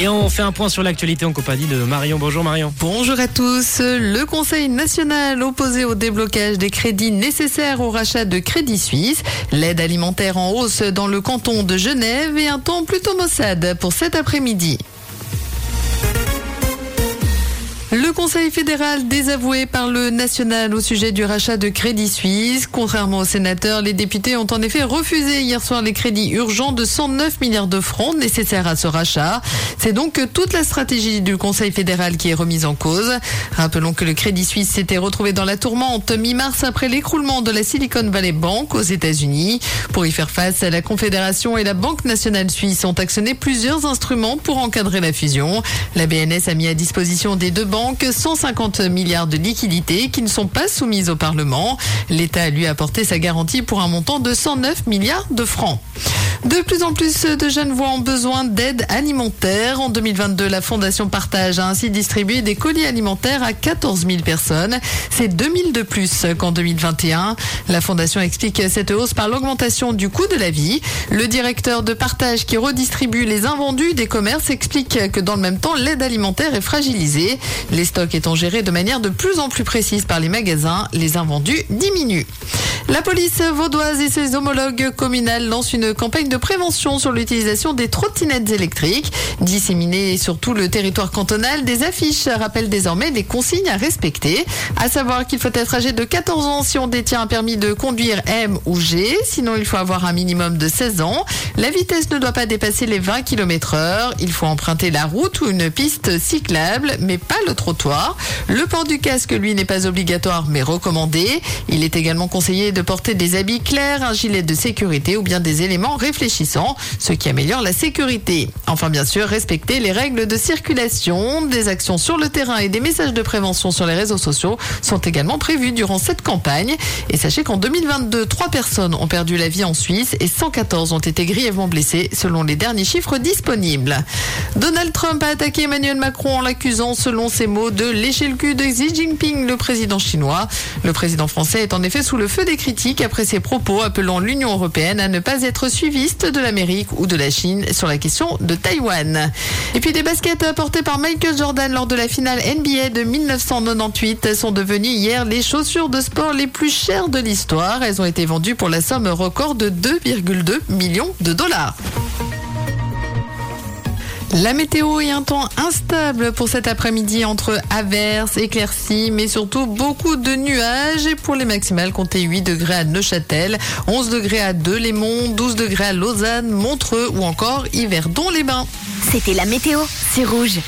Et on fait un point sur l'actualité en compagnie de Marion. Bonjour Marion. Bonjour à tous. Le Conseil national opposé au déblocage des crédits nécessaires au rachat de Crédit Suisse, l'aide alimentaire en hausse dans le canton de Genève et un temps plutôt maussade pour cet après-midi. Le Conseil fédéral désavoué par le national au sujet du rachat de Crédit Suisse. Contrairement aux sénateurs, les députés ont en effet refusé hier soir les crédits urgents de 109 milliards de francs nécessaires à ce rachat. C'est donc toute la stratégie du Conseil fédéral qui est remise en cause. Rappelons que le Crédit Suisse s'était retrouvé dans la tourmente mi-mars après l'écroulement de la Silicon Valley Bank aux États-Unis. Pour y faire face, la Confédération et la Banque nationale suisse ont actionné plusieurs instruments pour encadrer la fusion. La BNS a mis à disposition des deux banques 150 milliards de liquidités qui ne sont pas soumises au Parlement. L'État lui a apporté sa garantie pour un montant de 109 milliards de francs. De plus en plus de jeunes voix ont besoin d'aide alimentaire. En 2022, la Fondation Partage a ainsi distribué des colis alimentaires à 14 000 personnes. C'est 2 000 de plus qu'en 2021. La Fondation explique cette hausse par l'augmentation du coût de la vie. Le directeur de Partage qui redistribue les invendus des commerces explique que dans le même temps, l'aide alimentaire est fragilisée. Stocks étant gérés de manière de plus en plus précise par les magasins, les invendus diminuent. La police vaudoise et ses homologues communales lancent une campagne de prévention sur l'utilisation des trottinettes électriques. Disséminées sur tout le territoire cantonal, des affiches rappellent désormais des consignes à respecter. À savoir qu'il faut être âgé de 14 ans si on détient un permis de conduire M ou G. Sinon, il faut avoir un minimum de 16 ans. La vitesse ne doit pas dépasser les 20 km heure. Il faut emprunter la route ou une piste cyclable, mais pas le trottoir. Le port du casque, lui, n'est pas obligatoire, mais recommandé. Il est également conseillé de porter des habits clairs, un gilet de sécurité ou bien des éléments réfléchissants, ce qui améliore la sécurité. Enfin, bien sûr, respecter les règles de circulation, des actions sur le terrain et des messages de prévention sur les réseaux sociaux sont également prévus durant cette campagne. Et sachez qu'en 2022, trois personnes ont perdu la vie en Suisse et 114 ont été grièvement blessées selon les derniers chiffres disponibles. Donald Trump a attaqué Emmanuel Macron en l'accusant, selon ses mots, de lécher le cul de Xi Jinping, le président chinois. Le président français est en effet sous le feu des critiques après ses propos appelant l'Union européenne à ne pas être suiviste de l'Amérique ou de la Chine sur la question de Taïwan. Et puis des baskets apportées par Michael Jordan lors de la finale NBA de 1998 sont devenues hier les chaussures de sport les plus chères de l'histoire. Elles ont été vendues pour la somme record de 2,2 millions de dollars. La météo est un temps instable pour cet après-midi entre averses, éclaircies, mais surtout beaucoup de nuages. Et pour les maximales, comptez 8 degrés à Neuchâtel, 11 degrés à Delémont, 12 degrés à Lausanne, Montreux ou encore Yverdon-les-Bains. C'était la météo, c'est rouge.